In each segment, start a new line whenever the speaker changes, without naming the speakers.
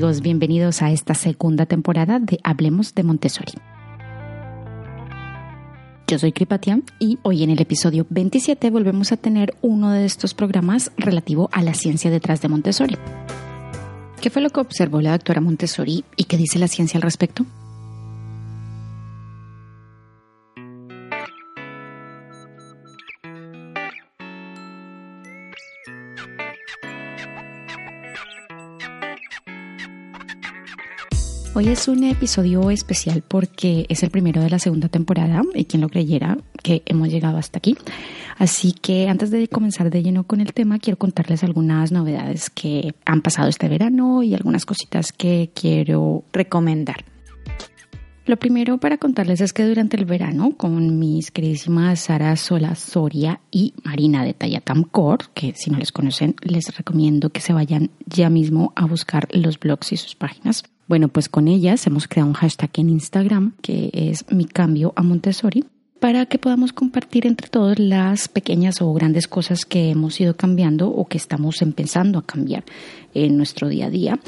Amigos, bienvenidos a esta segunda temporada de Hablemos de Montessori. Yo soy Kripatia y hoy en el episodio 27 volvemos a tener uno de estos programas relativo a la ciencia detrás de Montessori. ¿Qué fue lo que observó la doctora Montessori y qué dice la ciencia al respecto? Hoy es un episodio especial porque es el primero de la segunda temporada y quien lo creyera que hemos llegado hasta aquí. Así que antes de comenzar de lleno con el tema, quiero contarles algunas novedades que han pasado este verano y algunas cositas que quiero recomendar. Lo primero para contarles es que durante el verano, con mis queridísimas Sara Sola Soria y Marina de Tayatam Core, que si no les conocen, les recomiendo que se vayan ya mismo a buscar los blogs y sus páginas bueno, pues con ellas hemos creado un hashtag en Instagram que es mi cambio a Montessori para que podamos compartir entre todos las pequeñas o grandes cosas que hemos ido cambiando o que estamos empezando a cambiar en nuestro día a día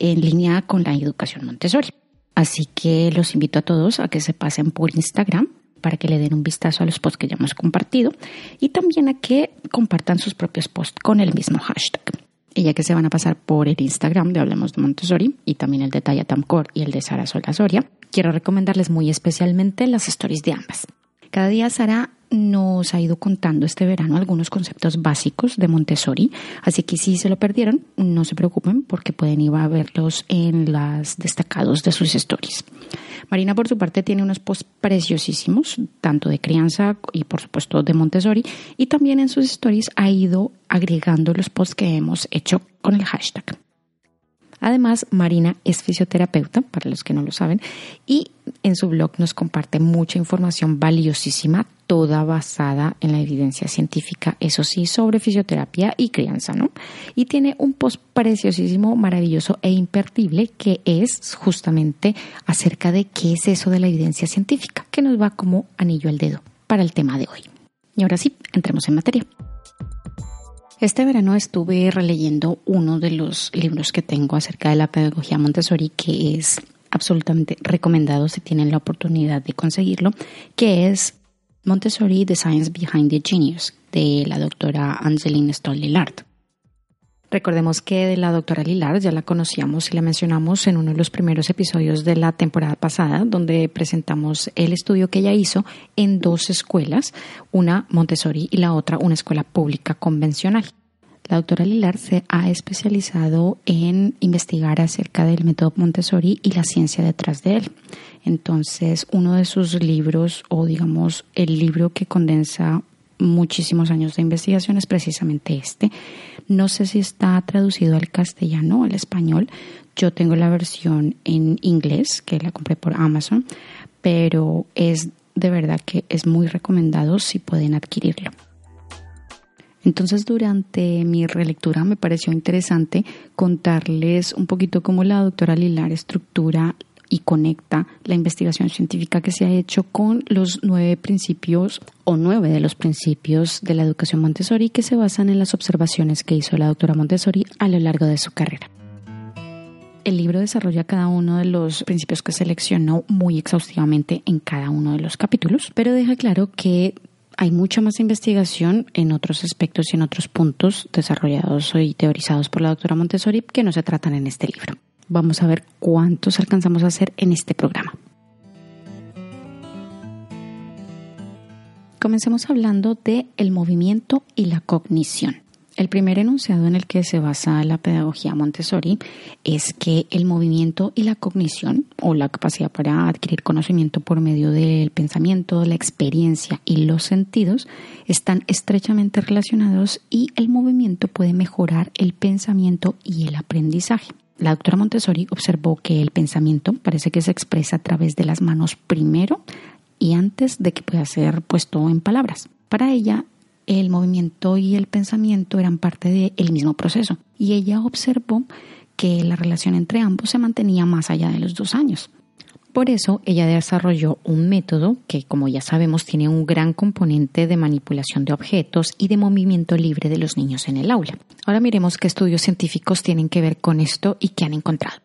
en línea con la educación Montessori. Así que los invito a todos a que se pasen por Instagram para que le den un vistazo a los posts que ya hemos compartido y también a que compartan sus propios posts con el mismo hashtag. Y ya que se van a pasar por el Instagram de Hablemos de Montessori y también el de Taya Tamcor y el de Sara Sola Soria, quiero recomendarles muy especialmente las stories de ambas. Cada día Sara nos ha ido contando este verano algunos conceptos básicos de Montessori, así que si se lo perdieron, no se preocupen porque pueden ir a verlos en las destacados de sus stories. Marina, por su parte, tiene unos posts preciosísimos, tanto de crianza y, por supuesto, de Montessori, y también en sus stories ha ido agregando los posts que hemos hecho con el hashtag. Además, Marina es fisioterapeuta, para los que no lo saben, y en su blog nos comparte mucha información valiosísima, toda basada en la evidencia científica, eso sí, sobre fisioterapia y crianza, ¿no? Y tiene un post preciosísimo, maravilloso e imperdible que es justamente acerca de qué es eso de la evidencia científica, que nos va como anillo al dedo para el tema de hoy. Y ahora sí, entremos en materia. Este verano estuve releyendo uno de los libros que tengo acerca de la pedagogía Montessori, que es absolutamente recomendado si tienen la oportunidad de conseguirlo, que es Montessori, The Science Behind the Genius, de la doctora Angeline Stoll Lillard. Recordemos que de la doctora Lilar ya la conocíamos y la mencionamos en uno de los primeros episodios de la temporada pasada, donde presentamos el estudio que ella hizo en dos escuelas, una Montessori y la otra una escuela pública convencional. La doctora Lilar se ha especializado en investigar acerca del método Montessori y la ciencia detrás de él. Entonces, uno de sus libros, o digamos el libro que condensa muchísimos años de investigación es precisamente este. No sé si está traducido al castellano o al español. Yo tengo la versión en inglés, que la compré por Amazon, pero es de verdad que es muy recomendado si pueden adquirirlo. Entonces durante mi relectura me pareció interesante contarles un poquito cómo la doctora Lilar estructura y conecta la investigación científica que se ha hecho con los nueve principios o nueve de los principios de la educación Montessori que se basan en las observaciones que hizo la doctora Montessori a lo largo de su carrera. El libro desarrolla cada uno de los principios que seleccionó muy exhaustivamente en cada uno de los capítulos, pero deja claro que hay mucha más investigación en otros aspectos y en otros puntos desarrollados y teorizados por la doctora Montessori que no se tratan en este libro. Vamos a ver cuántos alcanzamos a hacer en este programa. Comencemos hablando de el movimiento y la cognición. El primer enunciado en el que se basa la pedagogía Montessori es que el movimiento y la cognición, o la capacidad para adquirir conocimiento por medio del pensamiento, la experiencia y los sentidos, están estrechamente relacionados y el movimiento puede mejorar el pensamiento y el aprendizaje. La doctora Montessori observó que el pensamiento parece que se expresa a través de las manos primero y antes de que pueda ser puesto en palabras. Para ella, el movimiento y el pensamiento eran parte del mismo proceso y ella observó que la relación entre ambos se mantenía más allá de los dos años. Por eso ella desarrolló un método que, como ya sabemos, tiene un gran componente de manipulación de objetos y de movimiento libre de los niños en el aula. Ahora miremos qué estudios científicos tienen que ver con esto y qué han encontrado.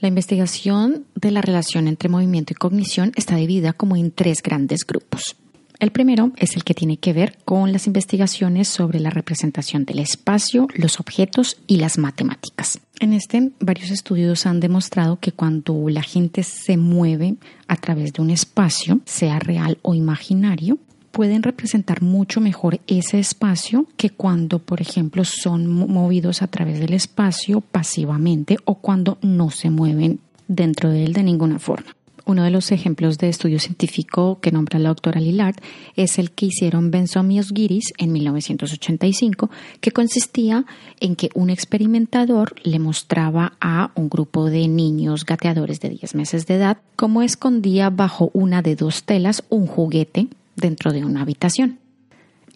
La investigación de la relación entre movimiento y cognición está dividida como en tres grandes grupos. El primero es el que tiene que ver con las investigaciones sobre la representación del espacio, los objetos y las matemáticas. En este, varios estudios han demostrado que cuando la gente se mueve a través de un espacio, sea real o imaginario, pueden representar mucho mejor ese espacio que cuando, por ejemplo, son movidos a través del espacio pasivamente o cuando no se mueven dentro de él de ninguna forma. Uno de los ejemplos de estudio científico que nombra la doctora Lillard es el que hicieron Benson y Osgiris en 1985, que consistía en que un experimentador le mostraba a un grupo de niños gateadores de 10 meses de edad cómo escondía bajo una de dos telas un juguete dentro de una habitación.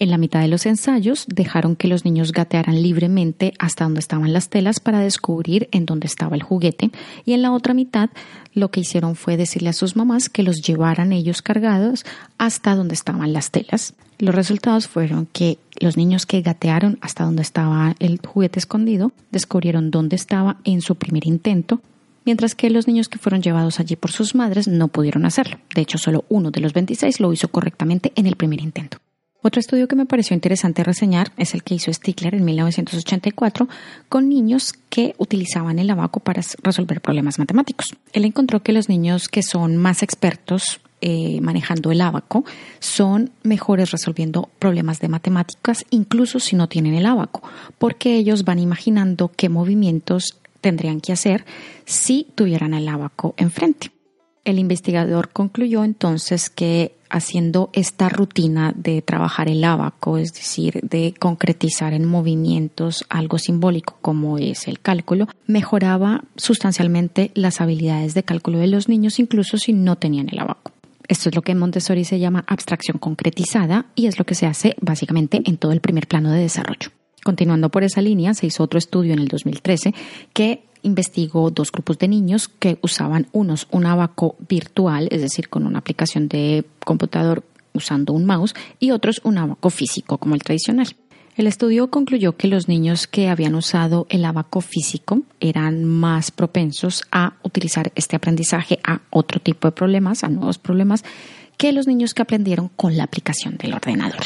En la mitad de los ensayos dejaron que los niños gatearan libremente hasta donde estaban las telas para descubrir en dónde estaba el juguete y en la otra mitad lo que hicieron fue decirle a sus mamás que los llevaran ellos cargados hasta donde estaban las telas. Los resultados fueron que los niños que gatearon hasta donde estaba el juguete escondido descubrieron dónde estaba en su primer intento mientras que los niños que fueron llevados allí por sus madres no pudieron hacerlo. De hecho, solo uno de los 26 lo hizo correctamente en el primer intento. Otro estudio que me pareció interesante reseñar es el que hizo Stickler en 1984 con niños que utilizaban el abaco para resolver problemas matemáticos. Él encontró que los niños que son más expertos eh, manejando el abaco son mejores resolviendo problemas de matemáticas incluso si no tienen el abaco, porque ellos van imaginando qué movimientos tendrían que hacer si tuvieran el abaco enfrente. El investigador concluyó entonces que haciendo esta rutina de trabajar el abaco, es decir, de concretizar en movimientos algo simbólico como es el cálculo, mejoraba sustancialmente las habilidades de cálculo de los niños incluso si no tenían el abaco. Esto es lo que en Montessori se llama abstracción concretizada y es lo que se hace básicamente en todo el primer plano de desarrollo. Continuando por esa línea, se hizo otro estudio en el 2013 que investigó dos grupos de niños que usaban unos un abaco virtual, es decir, con una aplicación de computador usando un mouse, y otros un abaco físico como el tradicional. El estudio concluyó que los niños que habían usado el abaco físico eran más propensos a utilizar este aprendizaje a otro tipo de problemas, a nuevos problemas, que los niños que aprendieron con la aplicación del ordenador.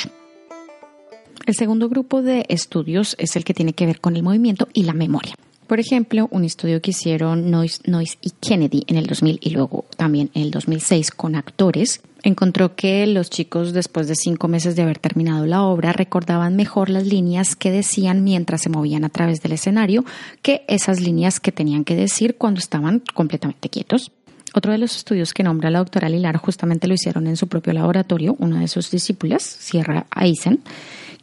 El segundo grupo de estudios es el que tiene que ver con el movimiento y la memoria. Por ejemplo, un estudio que hicieron Noyce, y Kennedy en el 2000 y luego también en el 2006 con actores, encontró que los chicos después de cinco meses de haber terminado la obra recordaban mejor las líneas que decían mientras se movían a través del escenario que esas líneas que tenían que decir cuando estaban completamente quietos. Otro de los estudios que nombra la doctora Lilar justamente lo hicieron en su propio laboratorio, una de sus discípulas, Sierra Eisen,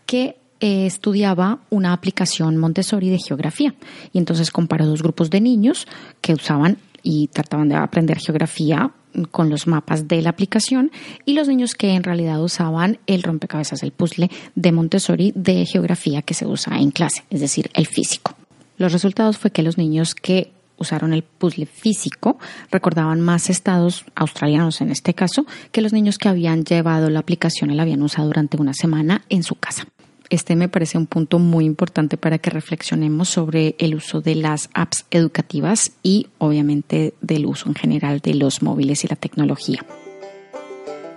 que eh, estudiaba una aplicación Montessori de geografía y entonces comparó dos grupos de niños que usaban y trataban de aprender geografía con los mapas de la aplicación y los niños que en realidad usaban el rompecabezas, el puzzle de Montessori de geografía que se usa en clase, es decir, el físico. Los resultados fue que los niños que usaron el puzzle físico recordaban más estados australianos en este caso que los niños que habían llevado la aplicación y la habían usado durante una semana en su casa. Este me parece un punto muy importante para que reflexionemos sobre el uso de las apps educativas y obviamente del uso en general de los móviles y la tecnología.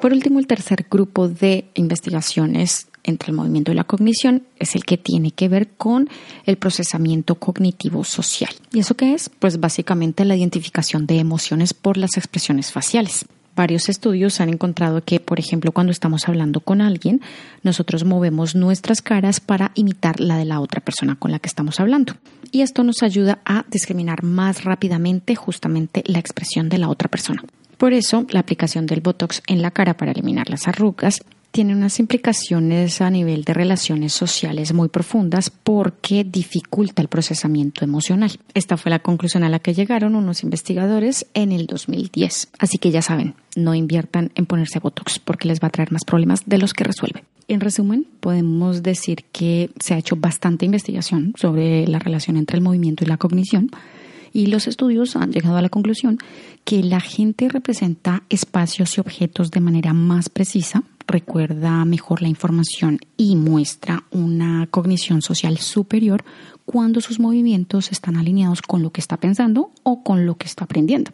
Por último, el tercer grupo de investigaciones entre el movimiento y la cognición es el que tiene que ver con el procesamiento cognitivo social. ¿Y eso qué es? Pues básicamente la identificación de emociones por las expresiones faciales varios estudios han encontrado que, por ejemplo, cuando estamos hablando con alguien, nosotros movemos nuestras caras para imitar la de la otra persona con la que estamos hablando. Y esto nos ayuda a discriminar más rápidamente justamente la expresión de la otra persona. Por eso, la aplicación del Botox en la cara para eliminar las arrugas tiene unas implicaciones a nivel de relaciones sociales muy profundas porque dificulta el procesamiento emocional. Esta fue la conclusión a la que llegaron unos investigadores en el 2010. Así que ya saben, no inviertan en ponerse Botox porque les va a traer más problemas de los que resuelve. En resumen, podemos decir que se ha hecho bastante investigación sobre la relación entre el movimiento y la cognición Y los estudios han llegado a la conclusión que la gente representa espacios y objetos de manera más precisa, recuerda mejor la información y muestra una cognición social superior cuando sus movimientos están alineados con lo que está pensando o con lo que está aprendiendo.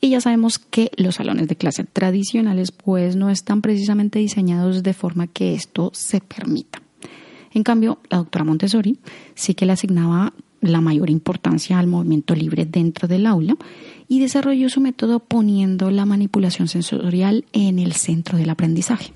Y ya sabemos que los salones de clase tradicionales pues no están precisamente diseñados de forma que esto se permita. En cambio, la doctora Montessori sí que le asignaba la mayor importancia al movimiento libre dentro del aula y desarrolló su método poniendo la manipulación sensorial en el centro del aprendizaje.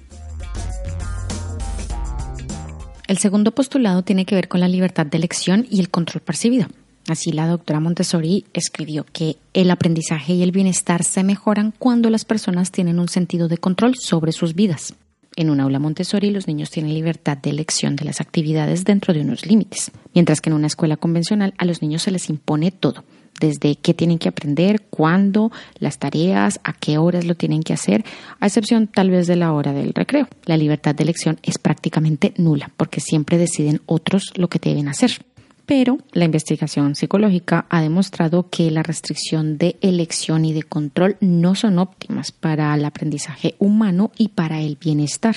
El segundo postulado tiene que ver con la libertad de elección y el control percibido. Así la doctora Montessori escribió que el aprendizaje y el bienestar se mejoran cuando las personas tienen un sentido de control sobre sus vidas. En un aula Montessori los niños tienen libertad de elección de las actividades dentro de unos límites, mientras que en una escuela convencional a los niños se les impone todo, desde qué tienen que aprender, cuándo, las tareas, a qué horas lo tienen que hacer, a excepción tal vez de la hora del recreo. La libertad de elección es prácticamente nula, porque siempre deciden otros lo que deben hacer pero la investigación psicológica ha demostrado que la restricción de elección y de control no son óptimas para el aprendizaje humano y para el bienestar.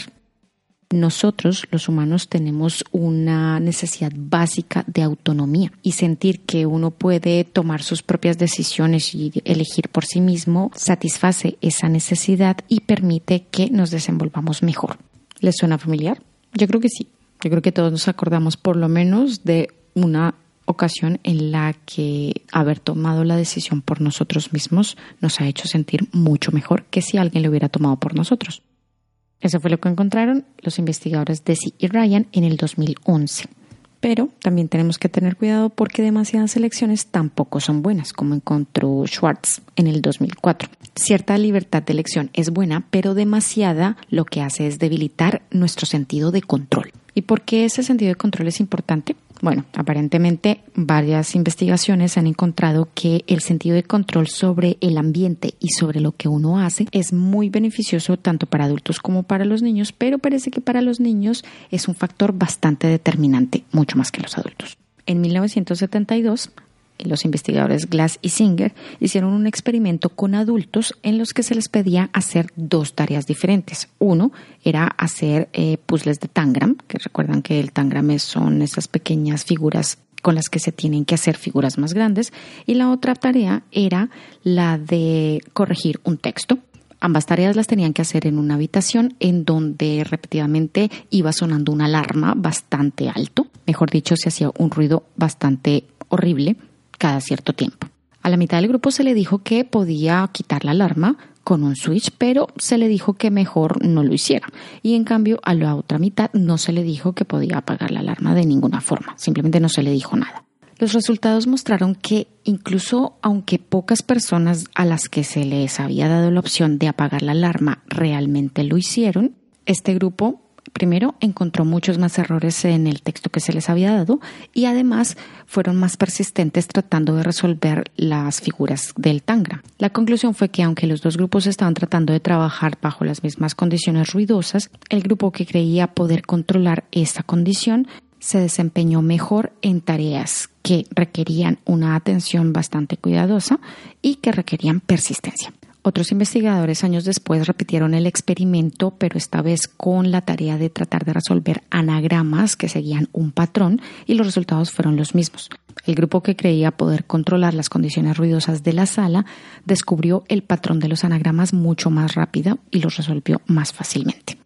Nosotros, los humanos, tenemos una necesidad básica de autonomía y sentir que uno puede tomar sus propias decisiones y elegir por sí mismo satisface esa necesidad y permite que nos desenvolvamos mejor. ¿Les suena familiar? Yo creo que sí. Yo creo que todos nos acordamos por lo menos de una ocasión en la que haber tomado la decisión por nosotros mismos nos ha hecho sentir mucho mejor que si alguien lo hubiera tomado por nosotros. Eso fue lo que encontraron los investigadores Desi y Ryan en el 2011. Pero también tenemos que tener cuidado porque demasiadas elecciones tampoco son buenas, como encontró Schwartz en el 2004. Cierta libertad de elección es buena, pero demasiada lo que hace es debilitar nuestro sentido de control. ¿Y por qué ese sentido de control es importante? Bueno, aparentemente varias investigaciones han encontrado que el sentido de control sobre el ambiente y sobre lo que uno hace es muy beneficioso tanto para adultos como para los niños, pero parece que para los niños es un factor bastante determinante, mucho más que los adultos. En 1972, los investigadores Glass y Singer hicieron un experimento con adultos en los que se les pedía hacer dos tareas diferentes. Uno era hacer eh, puzzles de tangram, que recuerdan que el tangram son esas pequeñas figuras con las que se tienen que hacer figuras más grandes, y la otra tarea era la de corregir un texto. Ambas tareas las tenían que hacer en una habitación en donde repetidamente iba sonando una alarma bastante alto. Mejor dicho, se hacía un ruido bastante horrible cada cierto tiempo. A la mitad del grupo se le dijo que podía quitar la alarma con un switch, pero se le dijo que mejor no lo hiciera. Y en cambio a la otra mitad no se le dijo que podía apagar la alarma de ninguna forma, simplemente no se le dijo nada. Los resultados mostraron que incluso aunque pocas personas a las que se les había dado la opción de apagar la alarma realmente lo hicieron, este grupo Primero, encontró muchos más errores en el texto que se les había dado y además fueron más persistentes tratando de resolver las figuras del tangra. La conclusión fue que aunque los dos grupos estaban tratando de trabajar bajo las mismas condiciones ruidosas, el grupo que creía poder controlar esta condición se desempeñó mejor en tareas que requerían una atención bastante cuidadosa y que requerían persistencia. Otros investigadores años después repitieron el experimento, pero esta vez con la tarea de tratar de resolver anagramas que seguían un patrón y los resultados fueron los mismos. El grupo que creía poder controlar las condiciones ruidosas de la sala descubrió el patrón de los anagramas mucho más rápido y los resolvió más fácilmente.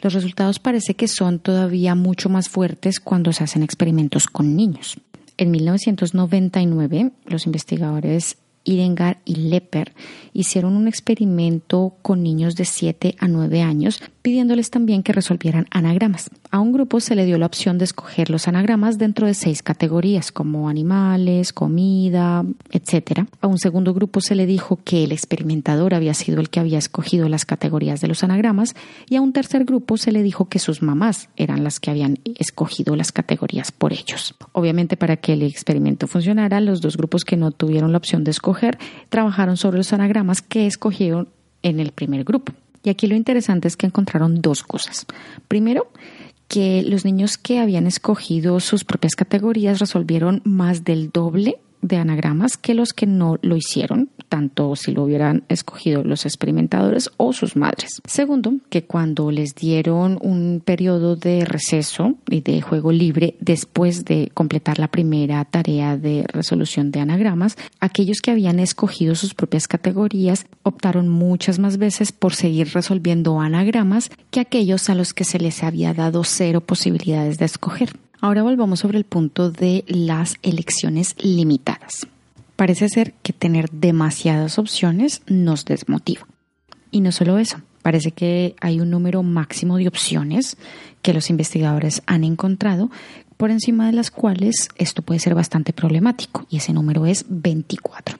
Los resultados parece que son todavía mucho más fuertes cuando se hacen experimentos con niños. En 1999, los investigadores Irengar y Lepper hicieron un experimento con niños de 7 a 9 años pidiéndoles también que resolvieran anagramas. A un grupo se le dio la opción de escoger los anagramas dentro de seis categorías como animales, comida, etc. A un segundo grupo se le dijo que el experimentador había sido el que había escogido las categorías de los anagramas y a un tercer grupo se le dijo que sus mamás eran las que habían escogido las categorías por ellos. Obviamente para que el experimento funcionara, los dos grupos que no tuvieron la opción de escoger trabajaron sobre los anagramas que escogieron en el primer grupo. Y aquí lo interesante es que encontraron dos cosas. Primero, que los niños que habían escogido sus propias categorías resolvieron más del doble de anagramas que los que no lo hicieron, tanto si lo hubieran escogido los experimentadores o sus madres. Segundo, que cuando les dieron un periodo de receso y de juego libre después de completar la primera tarea de resolución de anagramas, aquellos que habían escogido sus propias categorías optaron muchas más veces por seguir resolviendo anagramas que aquellos a los que se les había dado cero posibilidades de escoger. Ahora volvamos sobre el punto de las elecciones limitadas. Parece ser que tener demasiadas opciones nos desmotiva. Y no solo eso, parece que hay un número máximo de opciones que los investigadores han encontrado por encima de las cuales esto puede ser bastante problemático y ese número es 24.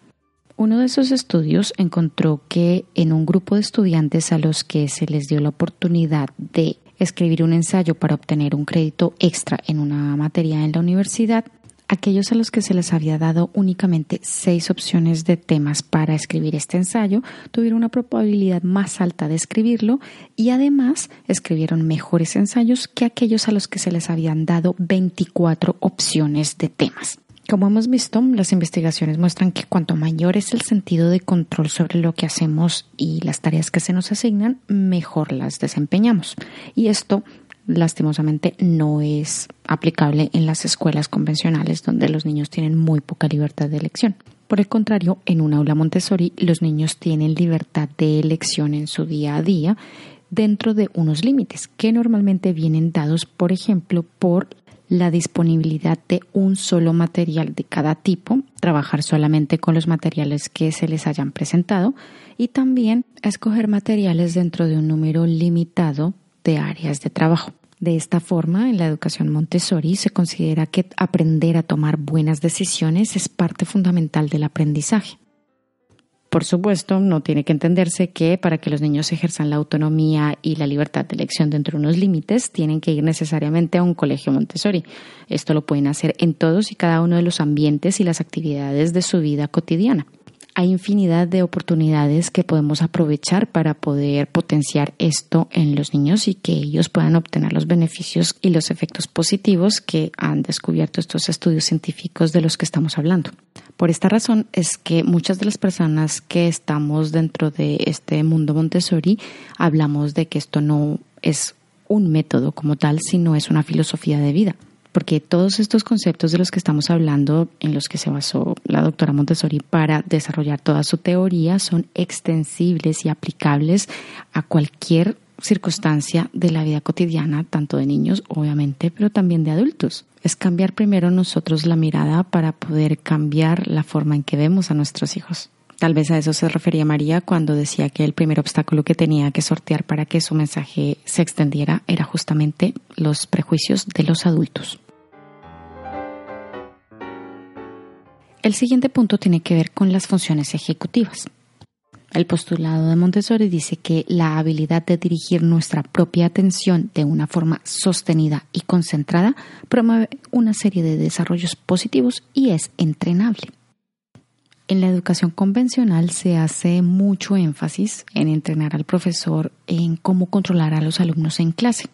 Uno de esos estudios encontró que en un grupo de estudiantes a los que se les dio la oportunidad de escribir un ensayo para obtener un crédito extra en una materia en la universidad, aquellos a los que se les había dado únicamente seis opciones de temas para escribir este ensayo tuvieron una probabilidad más alta de escribirlo y además escribieron mejores ensayos que aquellos a los que se les habían dado 24 opciones de temas. Como hemos visto, las investigaciones muestran que cuanto mayor es el sentido de control sobre lo que hacemos y las tareas que se nos asignan, mejor las desempeñamos. Y esto, lastimosamente, no es aplicable en las escuelas convencionales donde los niños tienen muy poca libertad de elección. Por el contrario, en un aula Montessori los niños tienen libertad de elección en su día a día dentro de unos límites que normalmente vienen dados, por ejemplo, por la disponibilidad de un solo material de cada tipo, trabajar solamente con los materiales que se les hayan presentado y también escoger materiales dentro de un número limitado de áreas de trabajo. De esta forma, en la educación Montessori se considera que aprender a tomar buenas decisiones es parte fundamental del aprendizaje. Por supuesto, no tiene que entenderse que para que los niños ejerzan la autonomía y la libertad de elección dentro de unos límites, tienen que ir necesariamente a un colegio Montessori. Esto lo pueden hacer en todos y cada uno de los ambientes y las actividades de su vida cotidiana hay infinidad de oportunidades que podemos aprovechar para poder potenciar esto en los niños y que ellos puedan obtener los beneficios y los efectos positivos que han descubierto estos estudios científicos de los que estamos hablando. Por esta razón es que muchas de las personas que estamos dentro de este mundo Montessori hablamos de que esto no es un método como tal, sino es una filosofía de vida porque todos estos conceptos de los que estamos hablando, en los que se basó la doctora Montessori para desarrollar toda su teoría, son extensibles y aplicables a cualquier circunstancia de la vida cotidiana, tanto de niños, obviamente, pero también de adultos. Es cambiar primero nosotros la mirada para poder cambiar la forma en que vemos a nuestros hijos. Tal vez a eso se refería María cuando decía que el primer obstáculo que tenía que sortear para que su mensaje se extendiera era justamente los prejuicios de los adultos. El siguiente punto tiene que ver con las funciones ejecutivas. El postulado de Montessori dice que la habilidad de dirigir nuestra propia atención de una forma sostenida y concentrada promueve una serie de desarrollos positivos y es entrenable. En la educación convencional se hace mucho énfasis en entrenar al profesor en cómo controlar a los alumnos en clase,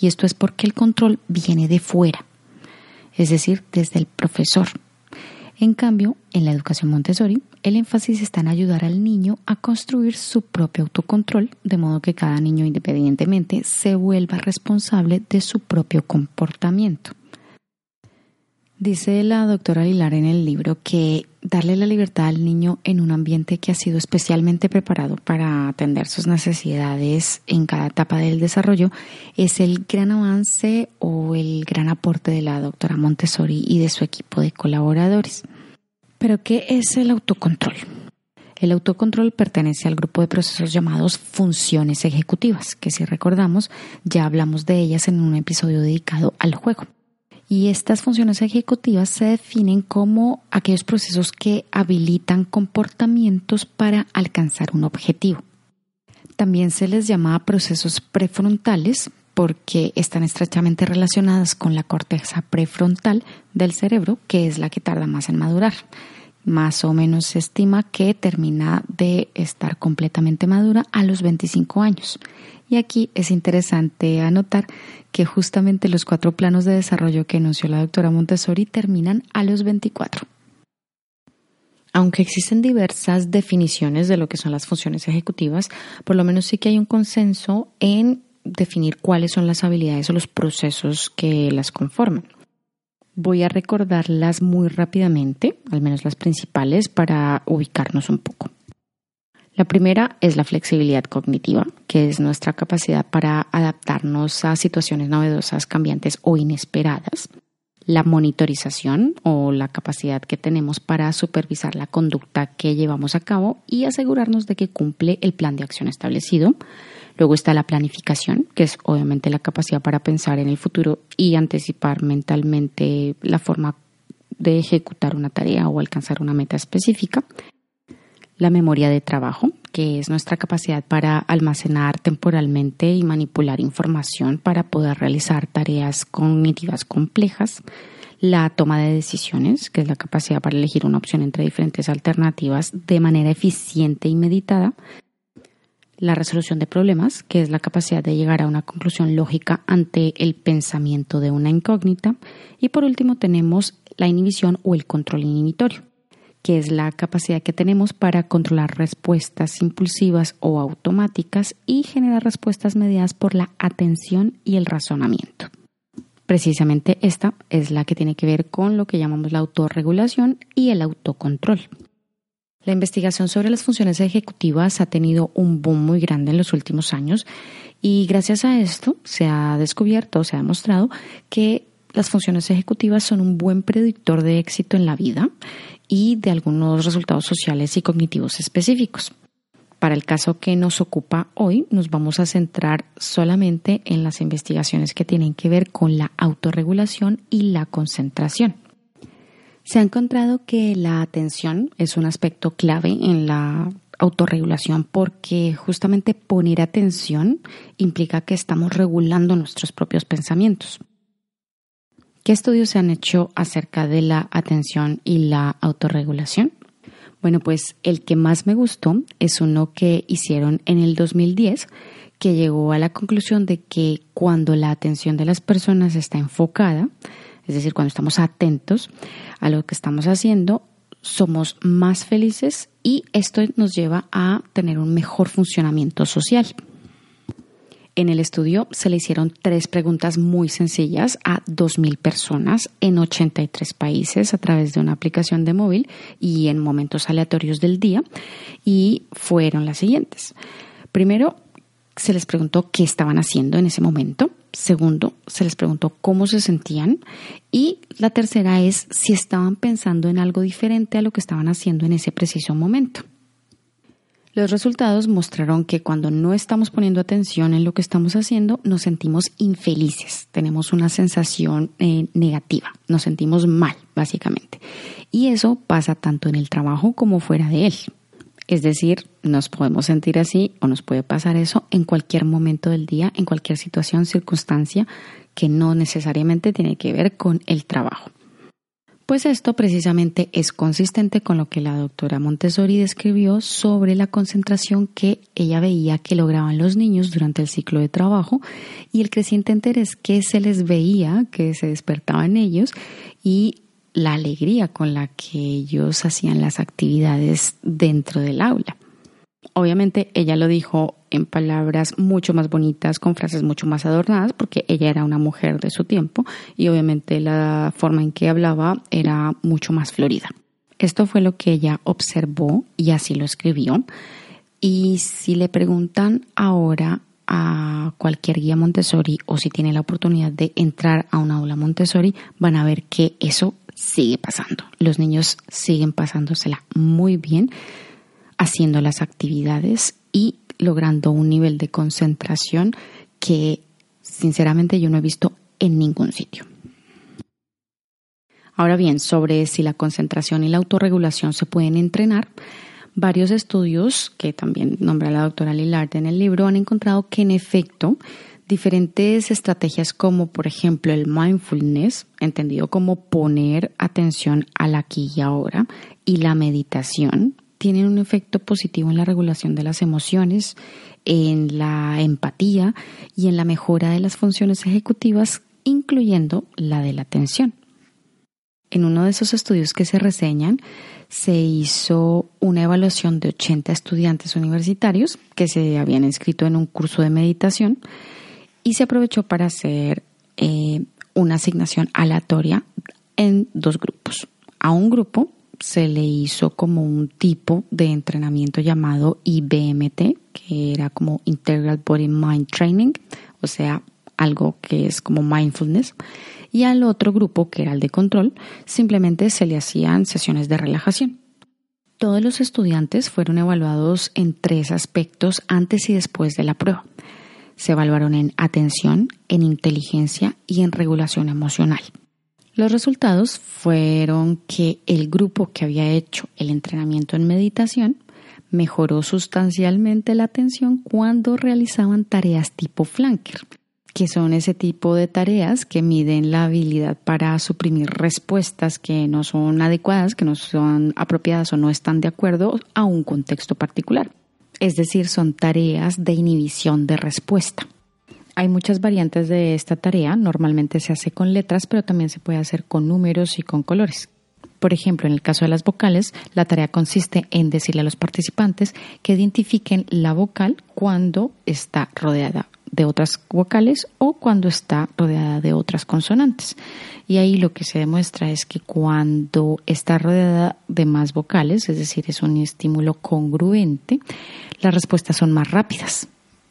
y esto es porque el control viene de fuera, es decir, desde el profesor, en cambio, en la educación Montessori, el énfasis está en ayudar al niño a construir su propio autocontrol, de modo que cada niño independientemente se vuelva responsable de su propio comportamiento. Dice la doctora Aguilar en el libro que darle la libertad al niño en un ambiente que ha sido especialmente preparado para atender sus necesidades en cada etapa del desarrollo es el gran avance o el gran aporte de la doctora Montessori y de su equipo de colaboradores. Pero ¿qué es el autocontrol? El autocontrol pertenece al grupo de procesos llamados funciones ejecutivas, que si recordamos ya hablamos de ellas en un episodio dedicado al juego. Y estas funciones ejecutivas se definen como aquellos procesos que habilitan comportamientos para alcanzar un objetivo. También se les llama procesos prefrontales porque están estrechamente relacionadas con la corteza prefrontal del cerebro, que es la que tarda más en madurar. Más o menos se estima que termina de estar completamente madura a los 25 años. Y aquí es interesante anotar que justamente los cuatro planos de desarrollo que anunció la doctora Montessori terminan a los 24. Aunque existen diversas definiciones de lo que son las funciones ejecutivas, por lo menos sí que hay un consenso en definir cuáles son las habilidades o los procesos que las conforman. Voy a recordarlas muy rápidamente, al menos las principales, para ubicarnos un poco. La primera es la flexibilidad cognitiva, que es nuestra capacidad para adaptarnos a situaciones novedosas, cambiantes o inesperadas la monitorización o la capacidad que tenemos para supervisar la conducta que llevamos a cabo y asegurarnos de que cumple el plan de acción establecido. Luego está la planificación, que es obviamente la capacidad para pensar en el futuro y anticipar mentalmente la forma de ejecutar una tarea o alcanzar una meta específica. La memoria de trabajo, que es nuestra capacidad para almacenar temporalmente y manipular información para poder realizar tareas cognitivas complejas. La toma de decisiones, que es la capacidad para elegir una opción entre diferentes alternativas de manera eficiente y meditada. La resolución de problemas, que es la capacidad de llegar a una conclusión lógica ante el pensamiento de una incógnita. Y por último tenemos la inhibición o el control inhibitorio, que es la capacidad que tenemos para controlar respuestas impulsivas o automáticas y generar respuestas mediadas por la atención y el razonamiento. Precisamente esta es la que tiene que ver con lo que llamamos la autorregulación y el autocontrol. La investigación sobre las funciones ejecutivas ha tenido un boom muy grande en los últimos años y gracias a esto se ha descubierto, se ha demostrado que las funciones ejecutivas son un buen predictor de éxito en la vida y de algunos resultados sociales y cognitivos específicos. Para el caso que nos ocupa hoy, nos vamos a centrar solamente en las investigaciones que tienen que ver con la autorregulación y la concentración. Se ha encontrado que la atención es un aspecto clave en la autorregulación porque justamente poner atención implica que estamos regulando nuestros propios pensamientos. ¿Qué estudios se han hecho acerca de la atención y la autorregulación? Bueno, pues el que más me gustó es uno que hicieron en el 2010 que llegó a la conclusión de que cuando la atención de las personas está enfocada, es decir, cuando estamos atentos a lo que estamos haciendo, somos más felices y esto nos lleva a tener un mejor funcionamiento social. En el estudio se le hicieron tres preguntas muy sencillas a 2.000 personas en 83 países a través de una aplicación de móvil y en momentos aleatorios del día y fueron las siguientes. Primero, se les preguntó qué estaban haciendo en ese momento. Segundo, se les preguntó cómo se sentían. Y la tercera es si estaban pensando en algo diferente a lo que estaban haciendo en ese preciso momento. Los resultados mostraron que cuando no estamos poniendo atención en lo que estamos haciendo, nos sentimos infelices, tenemos una sensación eh, negativa, nos sentimos mal, básicamente. Y eso pasa tanto en el trabajo como fuera de él. Es decir, nos podemos sentir así o nos puede pasar eso en cualquier momento del día, en cualquier situación, circunstancia que no necesariamente tiene que ver con el trabajo. Pues esto precisamente es consistente con lo que la doctora Montessori describió sobre la concentración que ella veía que lograban los niños durante el ciclo de trabajo y el creciente interés que se les veía, que se despertaba en ellos y la alegría con la que ellos hacían las actividades dentro del aula. Obviamente ella lo dijo en palabras mucho más bonitas, con frases mucho más adornadas, porque ella era una mujer de su tiempo y obviamente la forma en que hablaba era mucho más florida. Esto fue lo que ella observó y así lo escribió. Y si le preguntan ahora a cualquier guía Montessori o si tiene la oportunidad de entrar a un aula Montessori, van a ver que eso sigue pasando. Los niños siguen pasándosela muy bien haciendo las actividades y logrando un nivel de concentración que sinceramente yo no he visto en ningún sitio. Ahora bien, sobre si la concentración y la autorregulación se pueden entrenar, varios estudios que también nombra la doctora Lillard en el libro han encontrado que en efecto diferentes estrategias como por ejemplo el mindfulness, entendido como poner atención al aquí y ahora, y la meditación, tienen un efecto positivo en la regulación de las emociones, en la empatía y en la mejora de las funciones ejecutivas, incluyendo la de la atención. En uno de esos estudios que se reseñan, se hizo una evaluación de 80 estudiantes universitarios que se habían inscrito en un curso de meditación y se aprovechó para hacer eh, una asignación aleatoria en dos grupos. A un grupo se le hizo como un tipo de entrenamiento llamado IBMT, que era como Integral Body Mind Training, o sea, algo que es como mindfulness. Y al otro grupo, que era el de control, simplemente se le hacían sesiones de relajación. Todos los estudiantes fueron evaluados en tres aspectos antes y después de la prueba. Se evaluaron en atención, en inteligencia y en regulación emocional. Los resultados fueron que el grupo que había hecho el entrenamiento en meditación mejoró sustancialmente la atención cuando realizaban tareas tipo flanker, que son ese tipo de tareas que miden la habilidad para suprimir respuestas que no son adecuadas, que no son apropiadas o no están de acuerdo a un contexto particular. Es decir, son tareas de inhibición de respuesta. Hay muchas variantes de esta tarea, normalmente se hace con letras, pero también se puede hacer con números y con colores. Por ejemplo, en el caso de las vocales, la tarea consiste en decirle a los participantes que identifiquen la vocal cuando está rodeada de otras vocales o cuando está rodeada de otras consonantes. Y ahí lo que se demuestra es que cuando está rodeada de más vocales, es decir, es un estímulo congruente, las respuestas son más rápidas.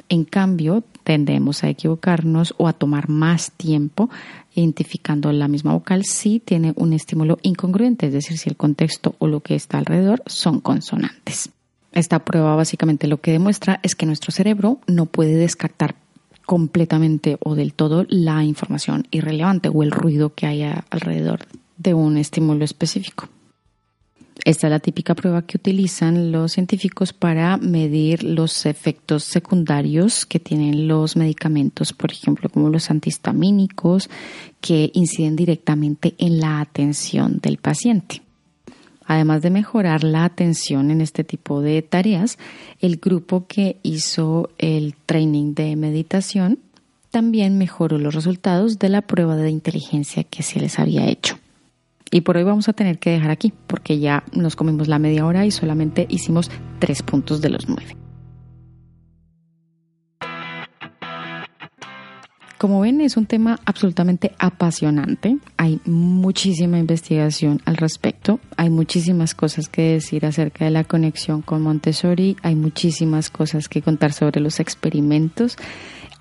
En cambio, tendemos a equivocarnos o a tomar más tiempo identificando la misma vocal si tiene un estímulo incongruente, es decir, si el contexto o lo que está alrededor son consonantes. Esta prueba básicamente lo que demuestra es que nuestro cerebro no puede descartar completamente o del todo la información irrelevante o el ruido que haya alrededor de un estímulo específico. Esta es la típica prueba que utilizan los científicos para medir los efectos secundarios que tienen los medicamentos, por ejemplo, como los antihistamínicos, que inciden directamente en la atención del paciente. Además de mejorar la atención en este tipo de tareas, el grupo que hizo el training de meditación también mejoró los resultados de la prueba de inteligencia que se les había hecho. Y por hoy vamos a tener que dejar aquí, porque ya nos comimos la media hora y solamente hicimos tres puntos de los nueve. Como ven, es un tema absolutamente apasionante. Hay muchísima investigación al respecto. Hay muchísimas cosas que decir acerca de la conexión con Montessori. Hay muchísimas cosas que contar sobre los experimentos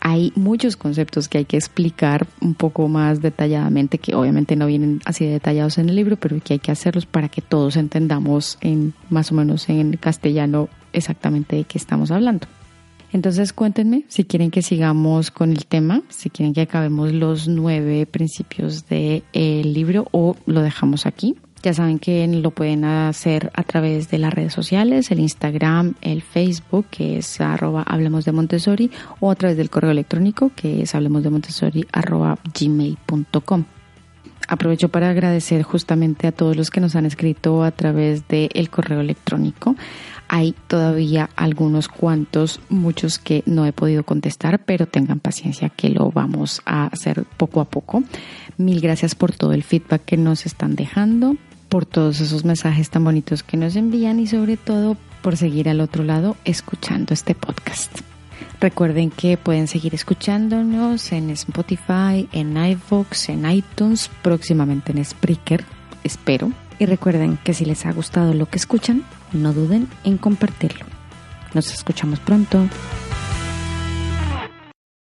hay muchos conceptos que hay que explicar un poco más detalladamente, que obviamente no vienen así detallados en el libro, pero que hay que hacerlos para que todos entendamos en más o menos en castellano exactamente de qué estamos hablando. Entonces cuéntenme si quieren que sigamos con el tema, si quieren que acabemos los nueve principios del libro o lo dejamos aquí ya saben que lo pueden hacer a través de las redes sociales, el Instagram, el Facebook, que es arroba Hablemos de Montessori, o a través del correo electrónico, que es hablemos de Montessori arroba gmail.com. Aprovecho para agradecer justamente a todos los que nos han escrito a través del correo electrónico. Hay todavía algunos cuantos, muchos que no he podido contestar, pero tengan paciencia que lo vamos a hacer poco a poco. Mil gracias por todo el feedback que nos están dejando por todos esos mensajes tan bonitos que nos envían y sobre todo por seguir al otro lado escuchando este podcast. Recuerden que pueden seguir escuchándonos en Spotify, en iVoox, en iTunes, próximamente en Spreaker, espero. Y recuerden que si les ha gustado lo que escuchan, no duden en compartirlo. Nos escuchamos pronto.